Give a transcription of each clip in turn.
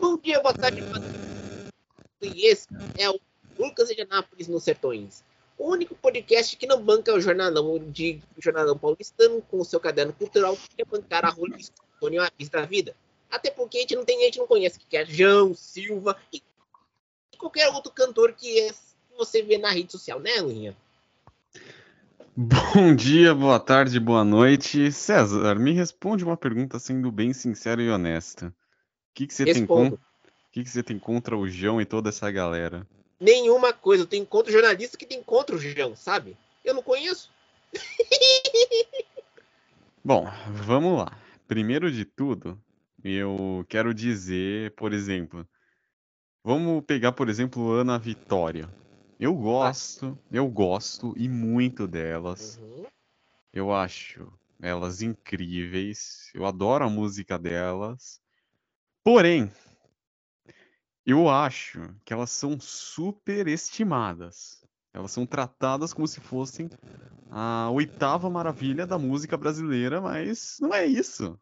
Bom dia, boa tarde, boa. E esse é o Lucas de Anápolis nos Sertões. O único podcast que não banca o jornalão de jornalão paulistano com o seu caderno cultural que é bancar a Rolling Stone uma pista da vida. Até porque a gente não tem, a gente não conhece que é João, Silva e qualquer outro cantor que, é, você vê na rede social, né, Luinha? Bom dia, boa tarde, boa noite. César, me responde uma pergunta sendo bem sincera e honesta. O que, que, você, tem con... que, que você tem contra o João e toda essa galera? Nenhuma coisa. Eu tenho contra jornalista que tem contra o João, sabe? Eu não conheço. Bom, vamos lá. Primeiro de tudo, eu quero dizer, por exemplo, vamos pegar, por exemplo, Ana Vitória. Eu gosto, eu gosto e muito delas. Uhum. Eu acho elas incríveis. Eu adoro a música delas. Porém, eu acho que elas são superestimadas. Elas são tratadas como se fossem a oitava maravilha da música brasileira, mas não é isso.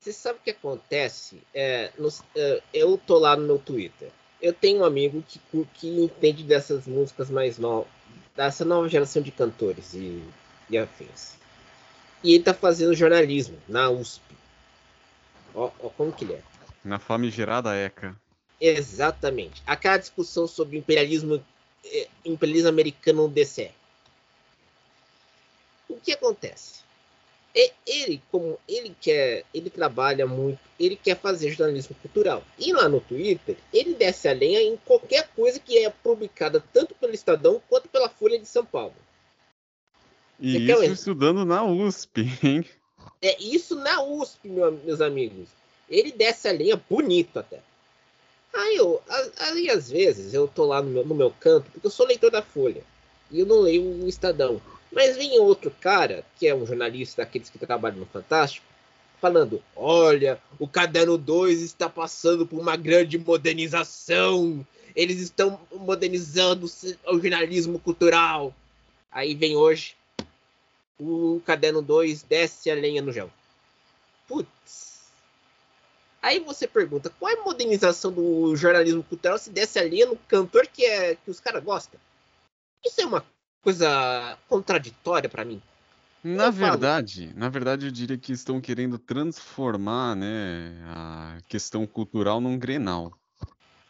Você sabe o que acontece? É, é, eu tô lá no meu Twitter eu tenho um amigo que, que entende dessas músicas mais novas, dessa nova geração de cantores e, e afins. E ele tá fazendo jornalismo na USP. Ó, ó como que ele é. Na famigerada ECA. Exatamente. Aquela discussão sobre imperialismo, eh, imperialismo americano no DCE. O que acontece? ele como ele quer ele trabalha muito ele quer fazer jornalismo cultural e lá no Twitter ele desce a lenha em qualquer coisa que é publicada tanto pelo Estadão quanto pela Folha de São Paulo e isso estudando na USP hein? é isso na USP meu, meus amigos ele desce a lenha bonito até aí eu aí às vezes eu tô lá no meu, no meu canto porque eu sou leitor da Folha e eu não leio o Estadão mas vem outro cara, que é um jornalista daqueles que trabalham no Fantástico, falando: olha, o Caderno 2 está passando por uma grande modernização. Eles estão modernizando o jornalismo cultural. Aí vem hoje, o Caderno 2 desce a lenha no gel. Putz. Aí você pergunta, qual é a modernização do jornalismo cultural se desce a lenha no cantor que, é, que os caras gostam? Isso é uma coisa contraditória para mim. Na eu verdade, falo. na verdade eu diria que estão querendo transformar, né, a questão cultural num Grenal.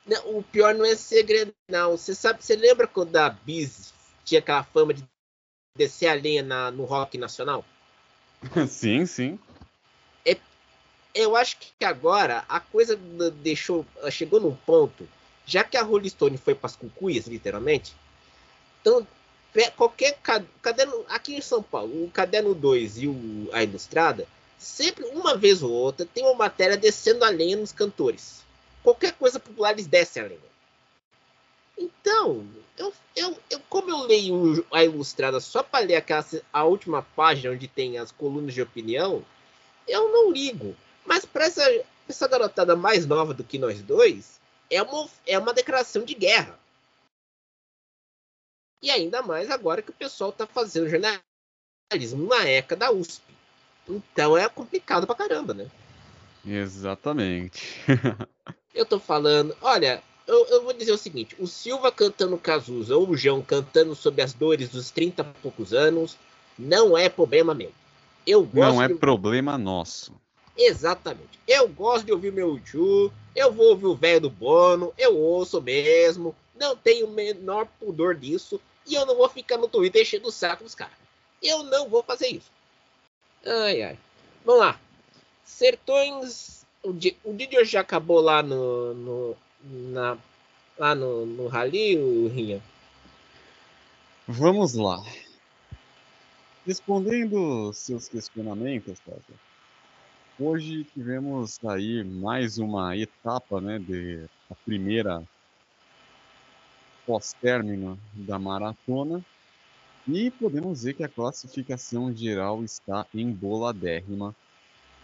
Não, o pior não é ser Grenal. Você sabe, você lembra quando a Bis tinha aquela fama de descer a lenha na, no rock nacional? sim, sim. Eu acho que agora a coisa deixou, chegou num ponto, já que a Rolling Stone foi para as cucuias, literalmente, então qualquer caderno aqui em São Paulo, o caderno 2 e o, a ilustrada, sempre uma vez ou outra tem uma matéria descendo a lenha nos cantores. Qualquer coisa popular eles descem a lenha. Então, eu, eu, eu como eu leio a ilustrada só para ler aquela, a última página onde tem as colunas de opinião, eu não ligo. Mas para essa, essa garotada mais nova do que nós dois, é uma, é uma declaração de guerra. E ainda mais agora que o pessoal está fazendo jornalismo na ECA da USP. Então é complicado pra caramba, né? Exatamente. eu tô falando, olha, eu, eu, vou dizer o seguinte: o Silva cantando Cazuza ou o João cantando sobre as dores dos 30 e poucos anos não é problema meu. Eu gosto não é de... problema nosso. Exatamente. Eu gosto de ouvir meu tio, eu vou ouvir o velho do Bono, eu ouço mesmo, não tenho o menor pudor disso. E eu não vou ficar no Twitter enchendo o saco dos caras. Eu não vou fazer isso. Ai, ai. Vamos lá. Sertões. O, Didier já acabou lá no. no na, lá no, no Rally, o Rinha? Vamos lá. Respondendo seus questionamentos, hoje tivemos aí mais uma etapa, né, de a primeira pós-término da maratona. E podemos ver que a classificação geral está emboladérrima,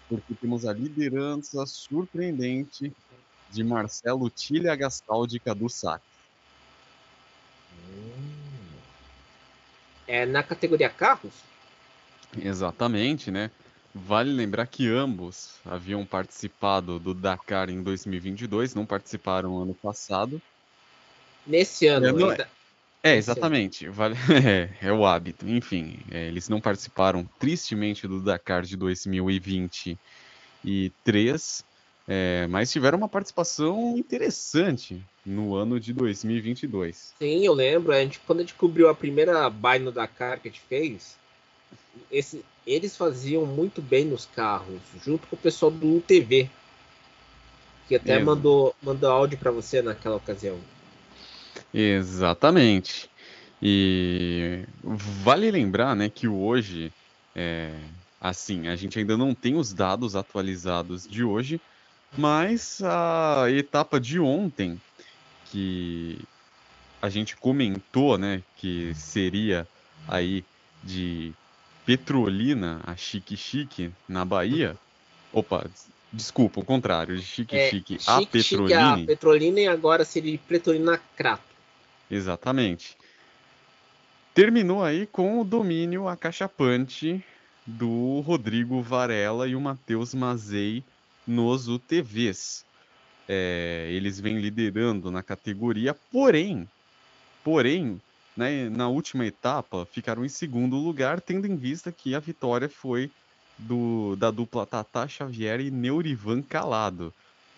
porque temos a liderança surpreendente de Marcelo Tilha Gastaldi Cadu Sac. É na categoria carros? Exatamente, né? Vale lembrar que ambos haviam participado do Dakar em 2022, não participaram ano passado. Nesse ano, É, não É, exatamente. Vale... É, é o hábito. Enfim, é, eles não participaram tristemente do Dakar de 2023, é, mas tiveram uma participação interessante no ano de 2022. Sim, eu lembro. A gente, quando a gente cobriu a primeira buy no Dakar que a gente fez, esse- eles faziam muito bem nos carros, junto com o pessoal do UTV, que até Exato. mandou, mandou áudio para você naquela ocasião. Exatamente. E vale lembrar, né, que hoje, é, assim, a gente ainda não tem os dados atualizados de hoje, mas a etapa de ontem, que a gente comentou, né, que seria aí de Petrolina a Chique Chique na Bahia. Opa, des- desculpa, o contrário, de Chique É, Chique a Chique, chique a Petrolina. Petrolina e agora seria Petrolina Crato. Exatamente. Terminou aí com o domínio acachapante do Rodrigo Varela e o Matheus Mazei nos UTVs. É, eles vêm liderando na categoria, porém, porém, né, na última etapa ficaram em segundo lugar, tendo em vista que a vitória foi do, da dupla Tata Xavier e Neurivan Calado,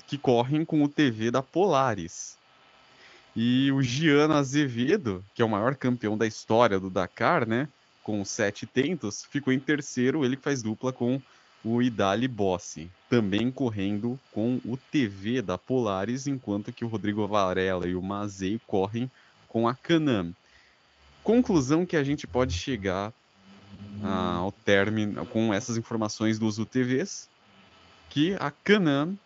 que correm com o TV da Polaris. E o Giano Azevedo, que é o maior campeão da história do Dakar, né? Com sete tentos, ficou em terceiro, ele faz dupla com o Idali Bossi, também correndo com o TV da Polaris, enquanto que o Rodrigo Varela e o Mazei correm com a Canam. Conclusão que a gente pode chegar ah, ao término com essas informações dos UTVs, que a Canam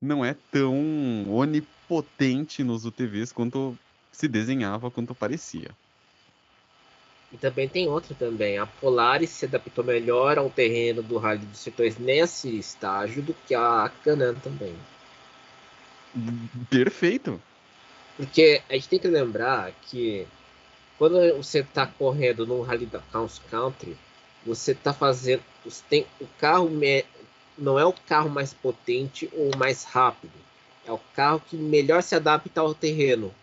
não é tão onipotente nos UTVs quanto se desenhava, quanto parecia. E também tem outra também. A Polaris se adaptou melhor ao terreno do Rally dos Sertões nesse estágio do que a Canan também. Perfeito. Porque a gente tem que lembrar que quando você está correndo no Rally da Cross Country, você está fazendo. Você tem, o carro não é o carro mais potente ou mais rápido. É o carro que melhor se adapta ao terreno.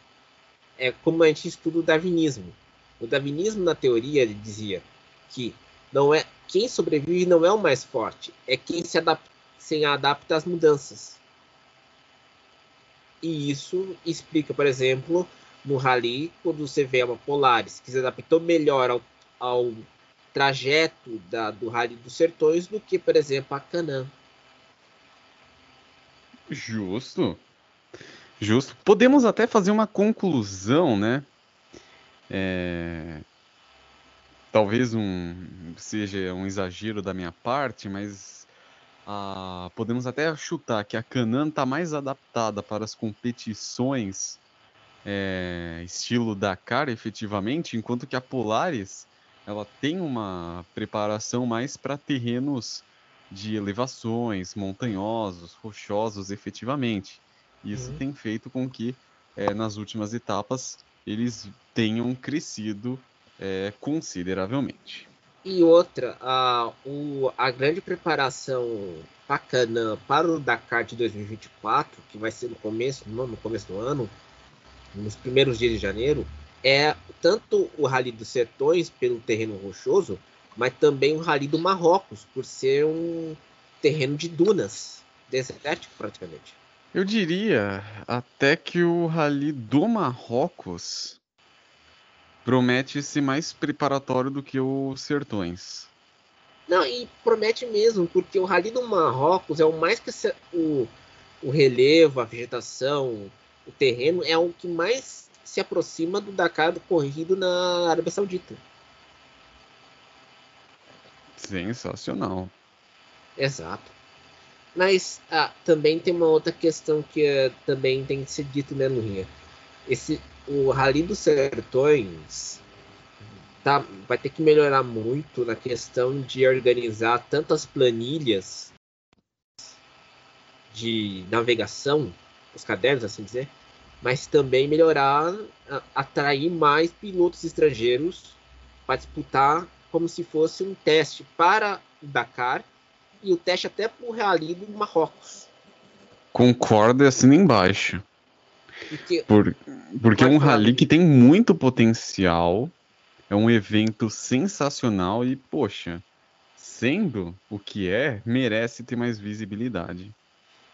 É como a gente estuda o darwinismo. O darwinismo, na teoria, ele dizia que não é quem sobrevive não é o mais forte, é quem se adapta, se adapta às mudanças. E isso explica, por exemplo, no rally, quando você vê uma Polaris que se adaptou melhor ao, ao trajeto da, do Rally dos Sertões do que, por exemplo, a Canam. Justo. Justo. Podemos até fazer uma conclusão, né? É, Talvez um seja um exagero da minha parte, mas ah, podemos até chutar que a Canan está mais adaptada para as competições é, estilo Dakar, efetivamente, enquanto que a Polaris ela tem uma preparação mais para terrenos de elevações, montanhosos, rochosos, efetivamente. Isso Uhum. tem feito com que eh, nas últimas etapas eles tenham crescido eh, consideravelmente. E outra, a, o, a grande preparação para Canam para o Dakar de 2024, que vai ser no começo, no, no começo do ano, nos primeiros dias de janeiro, é tanto o Rally dos Sertões pelo terreno rochoso, mas também o Rally do Marrocos, por ser um terreno de dunas, desértico praticamente. Eu diria até que o Rally do Marrocos promete ser mais preparatório do que o Sertões. Não, e promete mesmo, porque o Rally do Marrocos é o mais que o, o relevo, a vegetação, o terreno é o que mais se aproxima do Dakar do corrido na Arábia Saudita. Sensacional. Exato. Mas ah, também tem uma outra questão que eh, também tem que ser dito, né, Lurinha? Esse, o Rally dos Sertões tá, vai ter que melhorar muito na questão de organizar tantas planilhas de navegação, os cadernos, assim dizer, mas também melhorar, atrair mais pilotos estrangeiros para disputar como se fosse um teste para o Dakar e o teste até pro Rally do Marrocos. Concordo e embaixo. Porque, Por- porque é um rally que tem muito potencial, é um evento sensacional e, poxa, sendo o que é, merece ter mais visibilidade.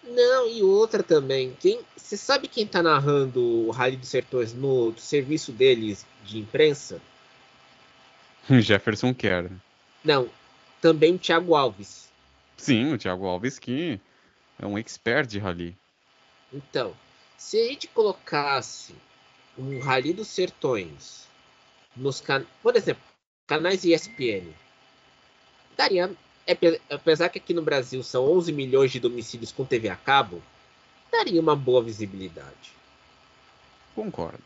Não, e outra também. Quem, você sabe quem tá narrando o Rally dos Sertões no serviço deles de imprensa? Jefferson quer. Não, também o Thiago Alves. Sim, o Thiago Alves que é um expert de rally. Então, se a gente colocasse um Rally dos Sertões nos can... por exemplo, canais ESPN, daria, apesar que aqui no Brasil são 11 milhões de domicílios com TV a cabo, daria uma boa visibilidade. Concordo.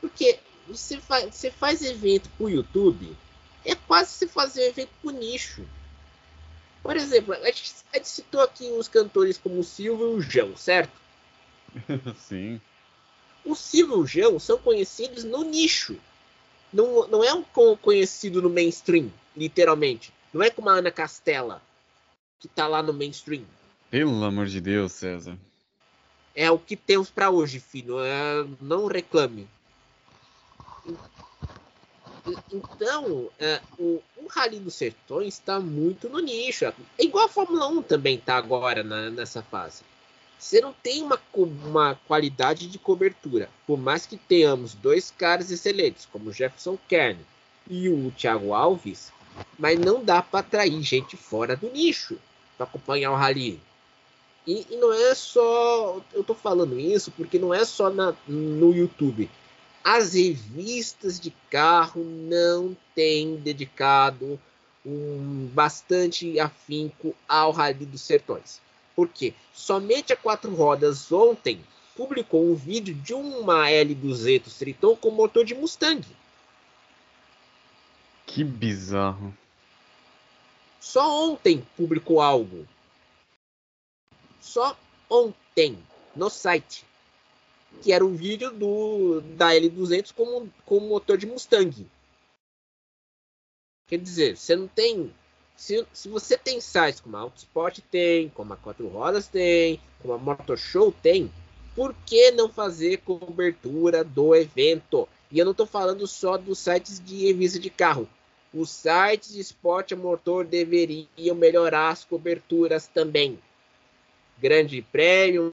Porque você faz, você faz evento pro YouTube, é quase você fazer evento pro nicho. Por exemplo, a gente, a gente citou aqui uns cantores como o Silvio e o João, certo? Sim. O Silvio e o João são conhecidos no nicho. Não, não é um co- conhecido no mainstream, literalmente. Não é como a Ana Castela, que tá lá no mainstream. Pelo amor de Deus, César. É o que temos pra hoje, filho. É, não reclame. Então, é, o, o Rally dos Sertões está muito no nicho. É igual a Fórmula 1 também está agora na- nessa fase. Você não tem uma, uma qualidade de cobertura. Por mais que tenhamos dois caras excelentes, como o Jefferson Kern e o Thiago Alves, mas não dá para atrair gente fora do nicho para acompanhar o Rally. E, e não é só. Eu tô falando isso porque não é só na, no YouTube. As revistas de carro não têm dedicado um bastante afinco ao Rally dos Sertões. Por quê? Somente a Quatro Rodas ontem publicou um vídeo de uma L200 Triton com motor de Mustang. Que bizarro. Só ontem publicou algo. Só ontem no site. Que era um vídeo do da L200 com, com motor de Mustang. Quer dizer, você não tem. Se, se você tem sites como a Autosport tem, como a Quatro Rodas tem, como a Motor Show tem, por que não fazer cobertura do evento? E eu não estou falando só dos sites de revista de carro. Os sites de esporte a motor deveriam melhorar as coberturas também. Grande Prêmio,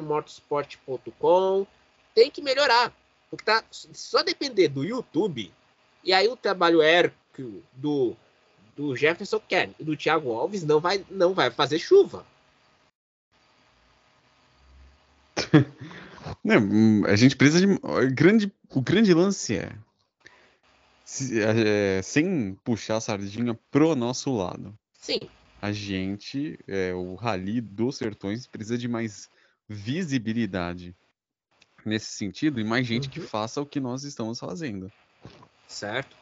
motorsport.com, tem que melhorar. Porque tá só depender do YouTube. E aí o trabalho hércules do, do Jefferson Kern e do Thiago Alves não vai, não vai fazer chuva. Hum, a gente precisa de. grande, o grande lance é, se- é, Sem puxar a sardinha pro nosso lado. Sim, A gente, é, o Rally dos Sertões, precisa de mais visibilidade nesse sentido e mais gente que Uhum. faça o que nós estamos fazendo. certo?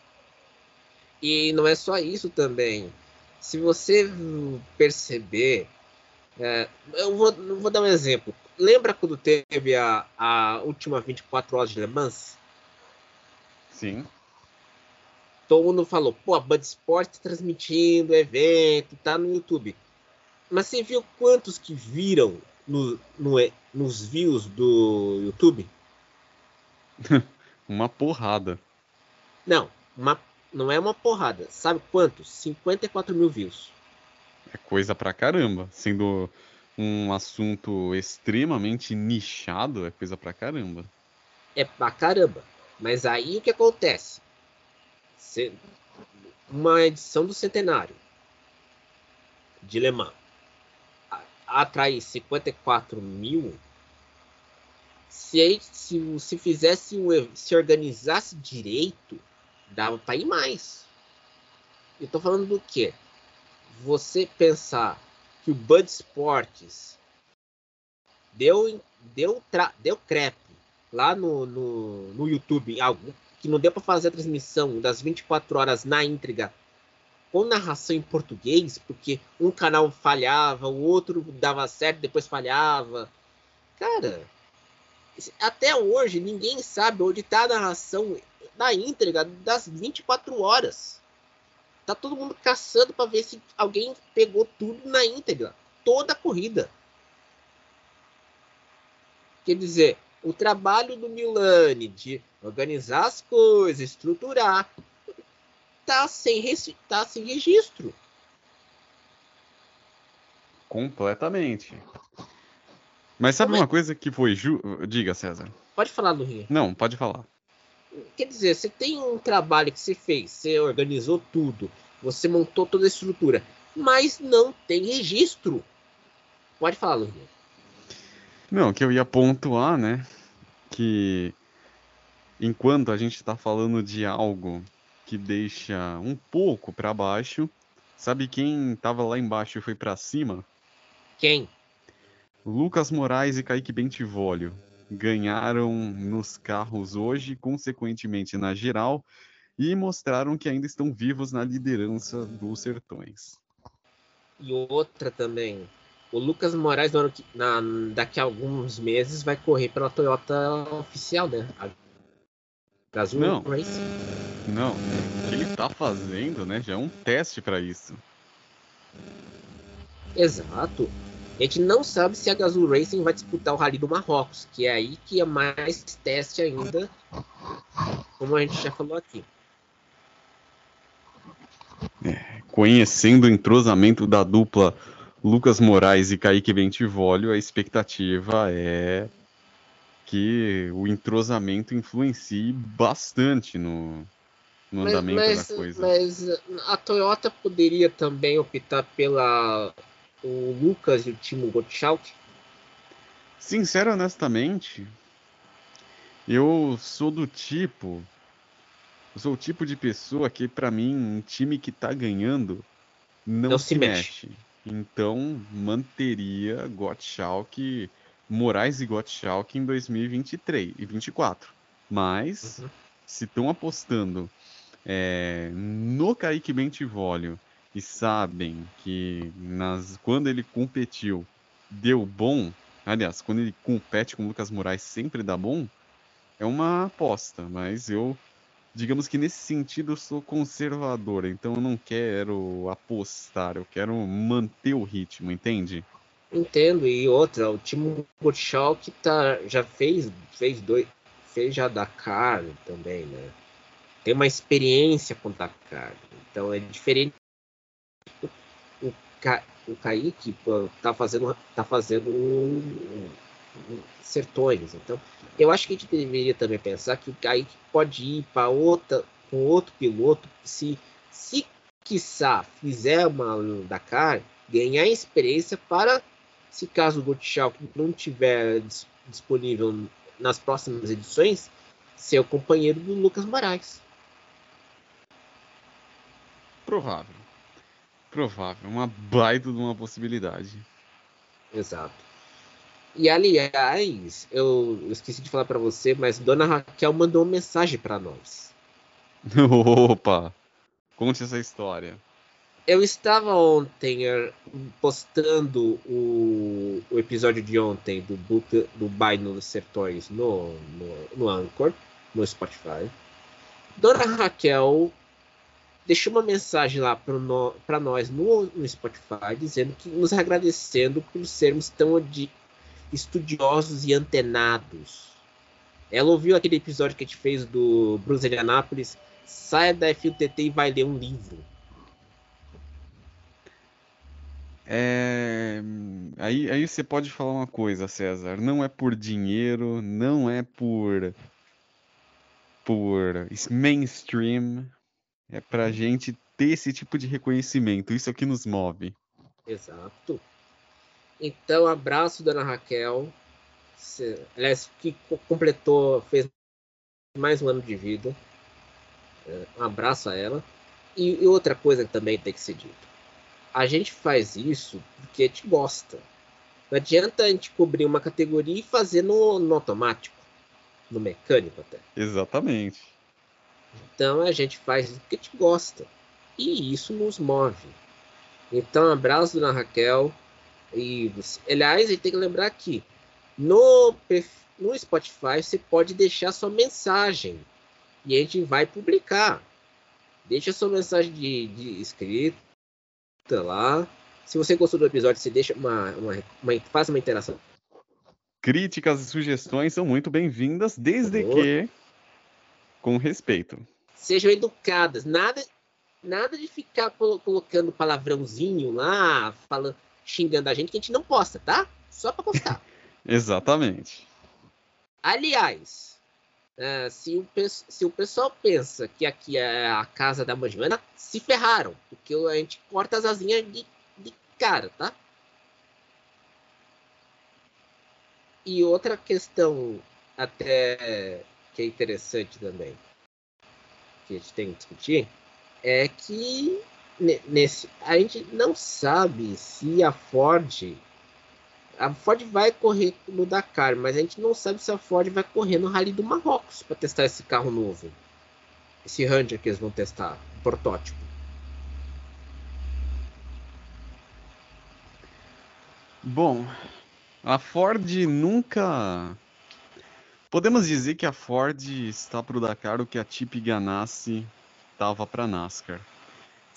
E não é só isso também. Se você perceber, é, eu vou, vou dar um exemplo. Lembra quando teve a, a última 24 horas de Le Mans? Sim. Todo mundo falou, pô, a Bud Sport tá transmitindo evento, tá no YouTube. Mas você viu quantos que viram no, no, nos views do YouTube? Uma porrada. Não, uma, não é uma porrada. Sabe quantos? 54 mil views. É coisa pra caramba. Sendo um assunto extremamente nichado, é coisa pra caramba. É pra caramba. Mas aí o que acontece? Uma edição do centenário de Le Mans atrai 54 mil. Se, se, se fizesse um, se organizasse direito, dava para ir mais. Eu tô falando do quê? Você pensar que o Bud Sports deu deu tra, deu crepe lá no, no, no YouTube, que não deu para fazer a transmissão das 24 horas na íntegra com narração em português, porque um canal falhava, o outro dava certo, depois falhava. Cara, até hoje ninguém sabe onde está a narração na íntegra das 24 horas. Tá todo mundo caçando para ver se alguém pegou tudo na íntegra. Toda a corrida. Quer dizer, o trabalho do Milani de organizar as coisas, estruturar, tá sem, tá sem registro. Completamente. Mas sabe Como uma é? coisa que foi ju... Diga, César. Pode falar, Lurinha. Não, pode falar. Quer dizer, você tem um trabalho que você fez, você organizou tudo, você montou toda a estrutura, mas não tem registro. Pode falar, Lurinha. Não, que eu ia pontuar, né? Que enquanto a gente está falando de algo que deixa um pouco para baixo, sabe quem estava lá embaixo e foi para cima? Quem? Lucas Moraes e Kaique Bentivolio ganharam nos carros hoje, consequentemente na geral, e mostraram que ainda estão vivos na liderança dos Sertões. E outra também, o Lucas Moraes na, daqui a alguns meses vai correr pela Toyota oficial, né? A Gazoo não, Racing. Não, o que ele tá fazendo, né? Já é um teste para isso. Exato. A gente não sabe se a Gazoo Racing vai disputar o Rally do Marrocos, que é aí que é mais teste ainda, como a gente já falou aqui. É, conhecendo o entrosamento da dupla Lucas Moraes e Kaique Bentivolio, a expectativa é que o entrosamento influencie bastante no, no mas, andamento mas, da coisa. Mas a Toyota poderia também optar pela o Lucas e o Timo Gottschalk? Sincero, honestamente, eu sou do tipo. Eu sou o tipo de pessoa que, para mim, um time que tá ganhando não, não se, se mexe. mexe. Então, manteria Gottschalk, Moraes e Gottschalk em 2023 e 2024. Mas, uhum. se estão apostando é, no Kaique Bentivolio e sabem que nas, quando ele competiu deu bom, aliás, quando ele compete com o Lucas Moraes sempre dá bom, é uma aposta, mas eu, digamos que nesse sentido eu sou conservador, então eu não quero apostar, eu quero manter o ritmo, entende? Entendo, e outra, o Timo que tá, já fez, fez dois, fez já Dakar também, né? Tem uma experiência com Dakar, então é diferente o, Ca, o Kaique tá fazendo, tá fazendo um, sertões. Então, eu acho que a gente deveria também pensar que o Kaique pode ir para outra, com outro piloto, se, se quiçá fizer uma Dakar, ganhar experiência para, se caso o Gottschalk não tiver disponível nas próximas edições, ser o companheiro do Lucas Moraes. Provável. Provável, uma baita de uma possibilidade. Exato. E aliás, eu esqueci de falar para você, mas Dona Raquel mandou uma mensagem para nós. Opa! Conte essa história. Eu estava ontem er, postando o, o episódio de ontem do book do Baile nos Sertões no, no, no Anchor, no Spotify. Dona Raquel deixou uma mensagem lá para nós no, no, Spotify dizendo que nos agradecendo por sermos tão estudiosos e antenados. Ela ouviu aquele episódio que a gente fez do Bruce de Anápolis. Saia da FUTT e vai ler um livro. É... Aí, aí você pode falar uma coisa, César. Não é por dinheiro, não é por por mainstream, é pra gente ter esse tipo de reconhecimento. Isso é o que nos move. Exato. Então, abraço, dona Raquel. Aliás, que completou, fez mais um ano de vida. É, um abraço a ela. E, outra coisa que também tem que ser dito. A gente faz isso porque a gente gosta. Não adianta a gente cobrir uma categoria e fazer no, no automático. No mecânico até. Exatamente. Então a gente faz o que a gente gosta. E isso nos move. Então, abraço, dona Raquel. E, aliás, a gente tem que lembrar aqui: no, no Spotify você pode deixar sua mensagem e a gente vai publicar. Deixa sua mensagem de, de escrita lá. Se você gostou do episódio, você deixa uma, uma, uma faz uma interação. Críticas e sugestões são muito bem-vindas, desde que com respeito. Sejam educadas. Nada, nada de ficar colocando palavrãozinho lá, falando, xingando a gente, que a gente não posta, tá? Só para postar. Exatamente. Aliás, uh, se, o, se o pessoal pensa que aqui é a casa da mãe Joana, se ferraram, porque a gente corta as asinhas de, de cara, tá? E outra questão até que é interessante também, que a gente tem que discutir, é que nesse a gente não sabe se a Ford a Ford vai correr no Dakar, mas a gente não sabe se a Ford vai correr no Rally do Marrocos para testar esse carro novo. Esse Ranger que eles vão testar, o protótipo. Bom, a Ford nunca. Podemos dizer que a Ford está para o Dakar o que a Chip Ganassi estava para NASCAR.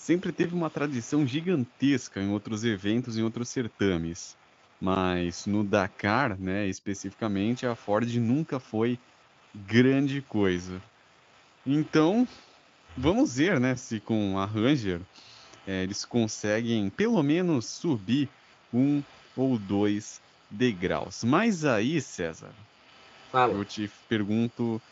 Sempre teve uma tradição gigantesca em outros eventos, em outros certames. Mas no Dakar, né, especificamente, a Ford nunca foi grande coisa. Então, vamos ver, né, se com a Ranger é, eles conseguem pelo menos subir um ou dois degraus. Mas aí, César, Fala. eu te pergunto,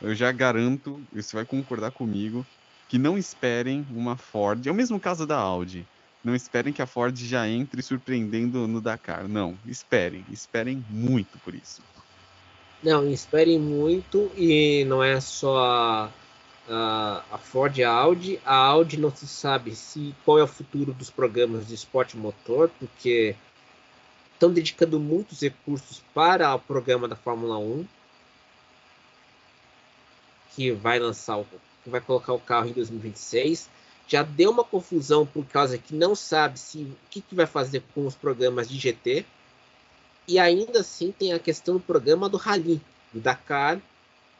eu já garanto, você vai concordar comigo, que não esperem uma Ford. É o mesmo caso da Audi. Não esperem que a Ford já entre surpreendendo no Dakar. Não, esperem, esperem muito por isso. Não, esperem muito e não é só a, a Ford e a Audi. A Audi não se sabe se qual é o futuro dos programas de esporte motor, porque estão dedicando muitos recursos para o programa da Fórmula 1, que vai lançar o, que vai colocar o carro em 2026 já deu uma confusão por causa que não sabe se o que, que vai fazer com os programas de GT. E ainda assim tem a questão do programa do Rally, do Dakar.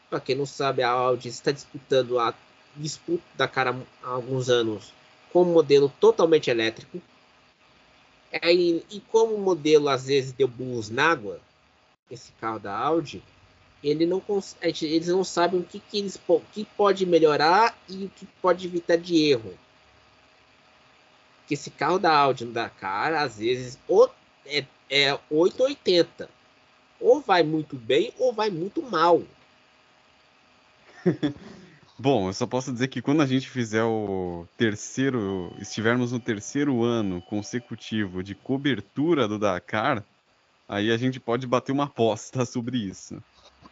Para quem não sabe, a Audi está disputando a disputa Dakar há, alguns anos com um modelo totalmente elétrico. É, e, e como o modelo às vezes deu burros na água, esse carro da Audi, ele não eles não sabem o que, que eles o que pode melhorar e o que pode evitar de erro. Que esse carro da Audi no Dakar, às vezes, ou é, é 880. Ou vai muito bem ou vai muito mal. Bom, eu só posso dizer que quando a gente fizer o terceiro, estivermos no terceiro ano consecutivo de cobertura do Dakar, aí a gente pode bater uma aposta sobre isso.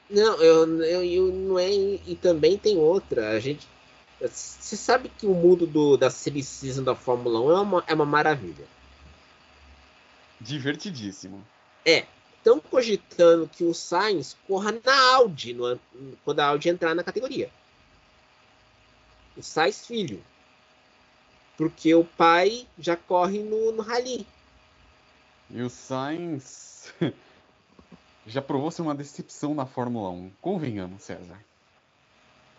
Não, eu, eu, eu não é. E também tem outra. A gente. Você sabe que o mundo do, da Silly Season da Fórmula 1 é uma, é uma maravilha. Divertidíssimo. É. Estão cogitando que o Sainz corra na Audi no, quando a Audi entrar na categoria. O Sainz filho. Porque o pai já corre no, no Rally. E o Sainz. já provou ser uma decepção na Fórmula 1. Convenhamos, César.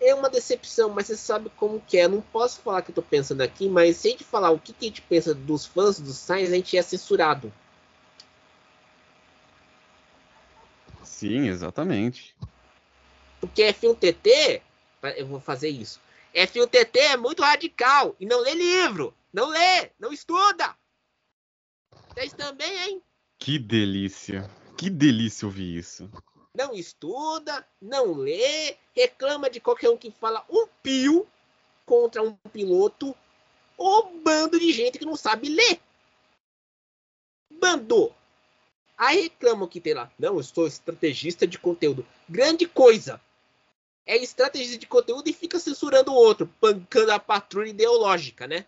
É uma decepção, mas você sabe como que é. Não posso falar que eu tô pensando aqui, mas se a gente falar o que, que a gente pensa dos fãs do Sainz, a gente é censurado. Sim, exatamente. Porque F1 TT, eu vou fazer isso. F1 TT é muito radical e não lê livro, não lê, não estuda. Vocês também, hein? Que delícia. Que delícia ouvir isso. Não estuda, não lê, reclama de qualquer um que fala um pio contra um piloto ou bando de gente que não sabe ler. Bando. Aí reclamam que tem lá. Não, eu sou estrategista de conteúdo. Grande coisa. É estrategista de conteúdo e fica censurando o outro, pancando a patrulha ideológica, né?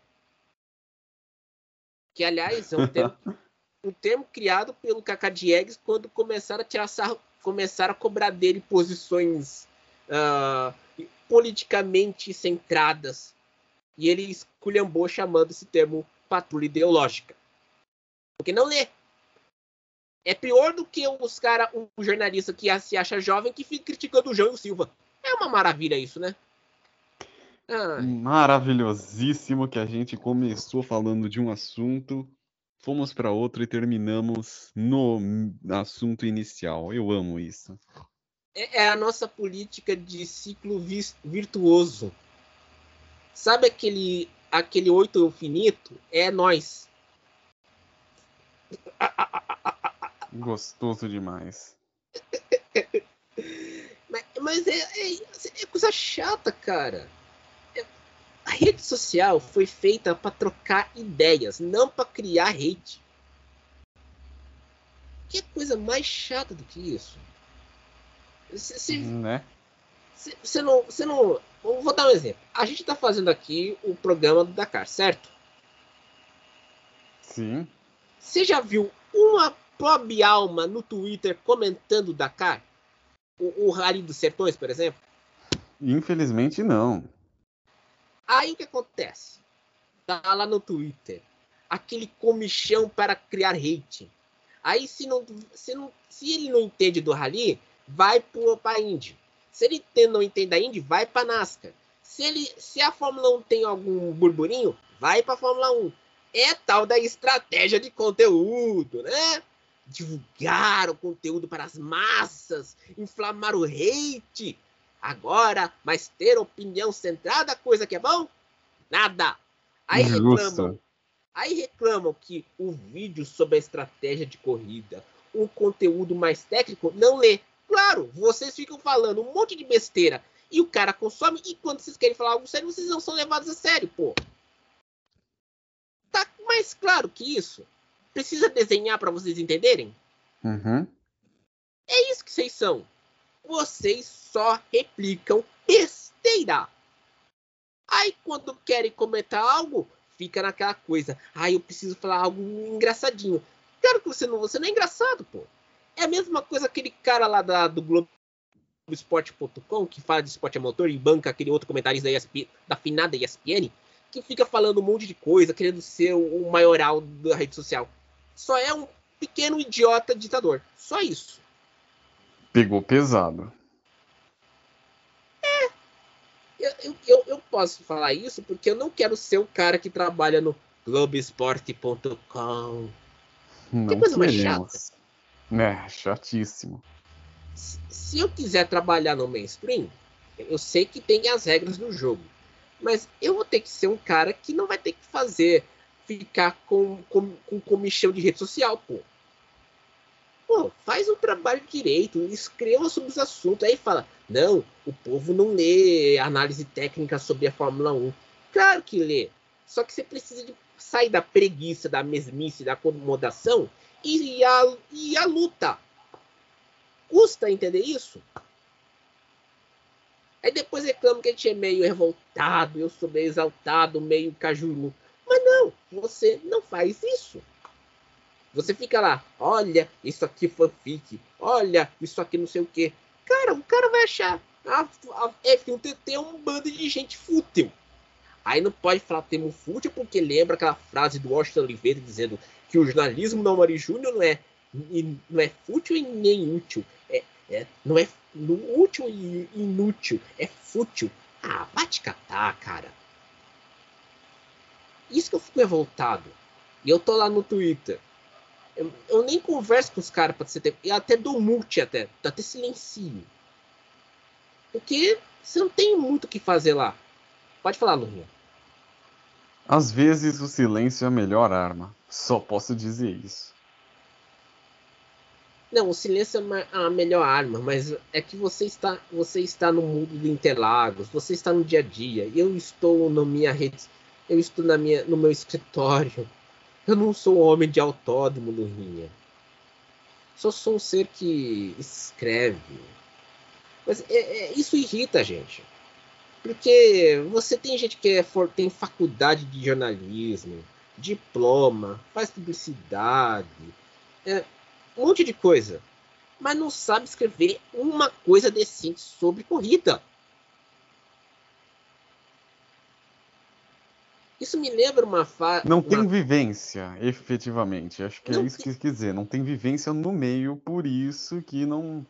Que, aliás, é um termo, um termo criado pelo Kaká Diegues quando começaram a tirar sarro, começaram a cobrar dele posições uh, politicamente centradas. E ele esculhambou chamando esse termo patrulha ideológica. Porque não lê. É pior do que os caras, um jornalista que se acha jovem que fica criticando o João e o Silva. É uma maravilha isso, né? ah. maravilhosíssimo que a gente começou falando de um assunto, fomos para outro e terminamos no assunto inicial. Eu amo isso. É, é a nossa política de ciclo virtuoso. Sabe aquele aquele oito finito? É nós. Gostoso demais. mas, mas é, é, é, coisa chata, cara. A rede social foi feita para trocar ideias, não para criar hate. Que coisa mais chata do que isso? Você né? não, você não. Vou dar um exemplo. A gente está fazendo aqui o programa do Dakar, certo? Sim. Você já viu uma pobre alma no Twitter comentando Dakar? O, o Rally dos Sertões, por exemplo? Infelizmente não. Aí o que acontece? Tá lá no Twitter. Aquele comichão para criar hate. Aí se, não, se, não, se ele não entende do Rally, vai para a Indy. Se ele não entende a Indy, vai para NASCAR. Se, ele, se a Fórmula 1 tem algum burburinho, vai para a Fórmula 1. É tal da estratégia de conteúdo, né? divulgar o conteúdo para as massas, inflamar o hate. Agora, mas ter opinião centrada, coisa que é bom? Nada. Aí reclamam, aí reclamam que o vídeo sobre a estratégia de corrida, um conteúdo mais técnico, não lê. Claro, vocês ficam falando um monte de besteira e o cara consome, e quando vocês querem falar algo sério, vocês não são levados a sério, pô. Tá mais claro que isso. Precisa desenhar para vocês entenderem? Uhum. É isso que vocês são. Vocês só replicam besteira. Aí quando querem comentar algo, fica naquela coisa. Ah, eu preciso falar algo engraçadinho. Claro que você não, você não é engraçado, pô. É a mesma coisa aquele cara lá da, do Globoesporte.com que fala de esporte a motor e banca aquele outro comentarista da, ESP, da finada ESPN que fica falando um monte de coisa, querendo ser o maioral da rede social só é um pequeno idiota ditador. Só isso. Pegou pesado. É. Eu, eu, eu posso falar isso porque eu não quero ser o cara que trabalha no Globoesporte.com. Que coisa mais chata. É, chatíssimo. Se eu quiser trabalhar no mainstream, eu sei que tem as regras do jogo. Mas eu vou ter que ser um cara que não vai ter que fazer ficar com, com, com comichão de rede social, pô. Pô, faz um trabalho direito, escreva sobre os assuntos. Aí fala, não, o povo não lê análise técnica sobre a Fórmula 1. Claro que lê. Só que você precisa de sair da preguiça, da mesmice, da acomodação e a, e a luta. Custa entender isso? Aí depois reclama que a gente é meio revoltado, eu sou meio exaltado, meio cajuru. Mas não, você não faz isso. Você fica lá, olha, isso aqui foi fanfic, olha, isso aqui não sei o que. Cara, o cara vai achar a, a F1TT é um bando de gente fútil. Aí não pode falar termo fútil porque lembra aquela frase do Washington Oliveira dizendo que o jornalismo da Mari Júnior não é, não é fútil e nem útil. É, é, não é útil e inútil, é fútil. Ah, vai te catar, cara. Isso que eu fico revoltado. E eu tô lá no Twitter. Eu, eu nem converso com os caras pra ter tempo. Eu até dou multi até. Até silencio. Porque você não tem muito o que fazer lá. Pode falar, Lurinha. Às vezes o silêncio é a melhor arma. Só posso dizer isso. Não, o silêncio é a melhor arma, mas é que você está, você está no mundo de Interlagos, você está no dia a dia. Eu estou na minha rede, eu estou na minha, no meu escritório. Eu não sou um homem de autódromo, Lurinha. Só sou um ser que escreve. Mas é, é, isso irrita a gente. Porque você tem gente que é, for, tem faculdade de jornalismo, diploma, faz publicidade, é, um monte de coisa. Mas não sabe escrever uma coisa decente sobre corrida. Isso me lembra uma fase. Não tem vivência, efetivamente. Acho que é não é isso tem... que quis dizer. Não tem vivência no meio, por isso que não.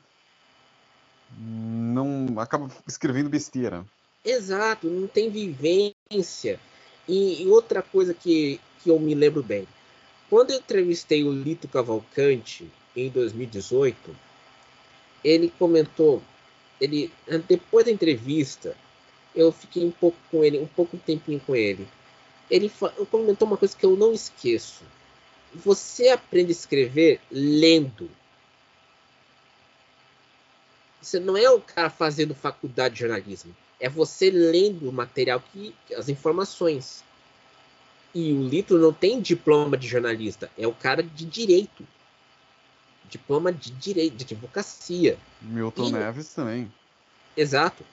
Não acaba escrevendo besteira. Exato, não tem vivência. E, e, outra coisa que, que eu me lembro bem. Quando eu entrevistei o Lito Cavalcante em 2018, ele comentou, ele depois da entrevista, eu fiquei um pouco com ele, um pouco de tempinho com ele. Ele comentou uma coisa que eu não esqueço. Você aprende a escrever lendo. Você não é o cara fazendo faculdade de jornalismo. É você lendo o material que as informações. E o Lito não tem diploma de jornalista, é o cara de direito. Diploma de direito, de advocacia. Milton e... Neves também. Exato.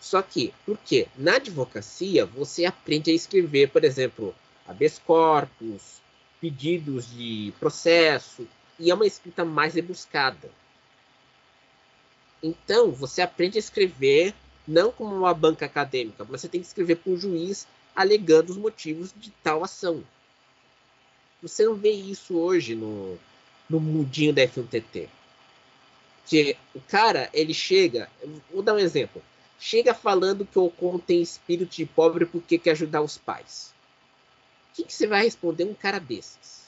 Só que, por quê? Na advocacia, você aprende a escrever, por exemplo, habeas corpus, pedidos de processo, e é uma escrita mais rebuscada. Então, você aprende a escrever não como uma banca acadêmica, mas você tem que escrever para o juiz alegando os motivos de tal ação. Você não vê isso hoje no, no mudinho da F1TT. Que o cara, ele chega, vou dar um exemplo, chega falando que o Ocon tem espírito de pobre porque quer ajudar os pais. O que, que você vai responder um cara desses?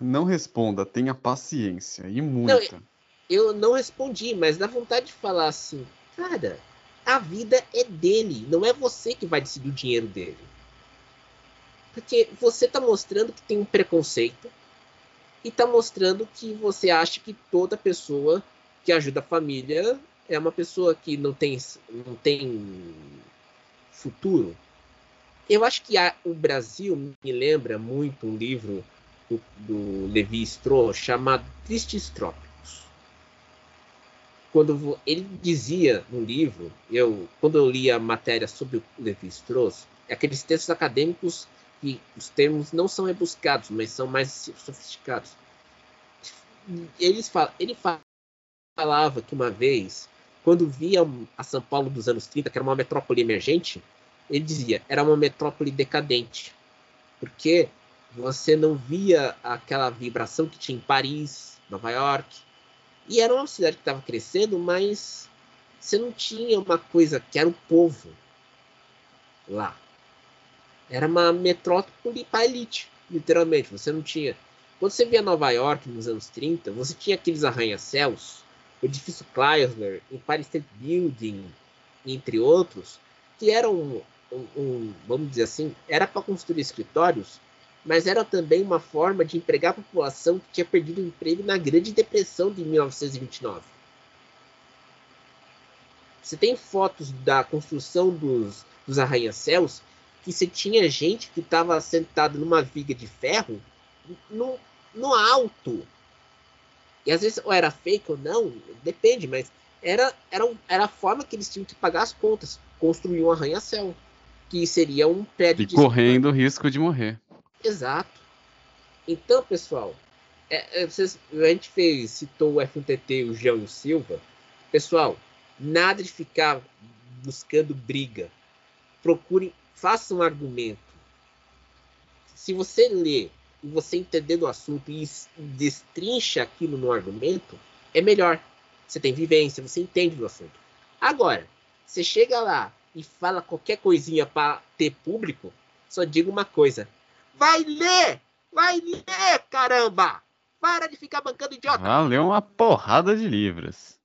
Não responda, tenha paciência e muita. Não, eu não respondi, mas dá vontade de falar assim, cara, a vida é dele, não é você que vai decidir o dinheiro dele. Porque você está mostrando que tem um preconceito e está mostrando que você acha que toda pessoa que ajuda a família é uma pessoa que não tem, não tem futuro. Eu acho que a, o Brasil me lembra muito um livro do, do Levi Strauss chamado Tristes Trópicos quando ele dizia no livro, eu quando eu li a matéria sobre o Levi Strauss, é aqueles textos acadêmicos que os termos não são rebuscados, mas são mais sofisticados. Eles fala, ele falava que uma vez, quando via a São Paulo dos anos 30, que era uma metrópole emergente, ele dizia, era uma metrópole decadente. Porque você não via aquela vibração que tinha em Paris, Nova York, e era uma cidade que estava crescendo, mas você não tinha uma coisa que era o povo lá. Era uma metrópole para elite, literalmente. Você não tinha. Quando você via Nova York nos anos 30, você tinha aqueles arranha-céus, edifício Chrysler, Empire State Building, entre outros, que eram, um, um, vamos dizer assim, era para construir escritórios mas era também uma forma de empregar a população que tinha perdido o emprego na Grande Depressão de 1929. Você tem fotos da construção dos, dos arranha-céus que você tinha gente que estava sentado numa viga de ferro no, no alto. E às vezes ou era fake ou não, depende, mas era, era, era a forma que eles tinham que pagar as contas. Construir um arranha-céu, que seria um prédio e de. correndo o risco de morrer. Exato. Então, pessoal, é, é, vocês, a gente fez, citou o F1TT, o João e o Silva. Pessoal, nada de ficar buscando briga. Procure, faça um argumento. Se você lê e você entender do assunto e destrincha aquilo no argumento, é melhor. Você tem vivência, você entende do assunto. Agora, você chega lá e fala qualquer coisinha para ter público, só digo uma coisa: Vai ler! Vai ler, caramba! Para de ficar bancando idiota! Ah, leu uma porrada de livros.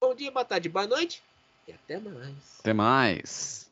Bom dia, boa tarde, boa noite e até mais. Até mais.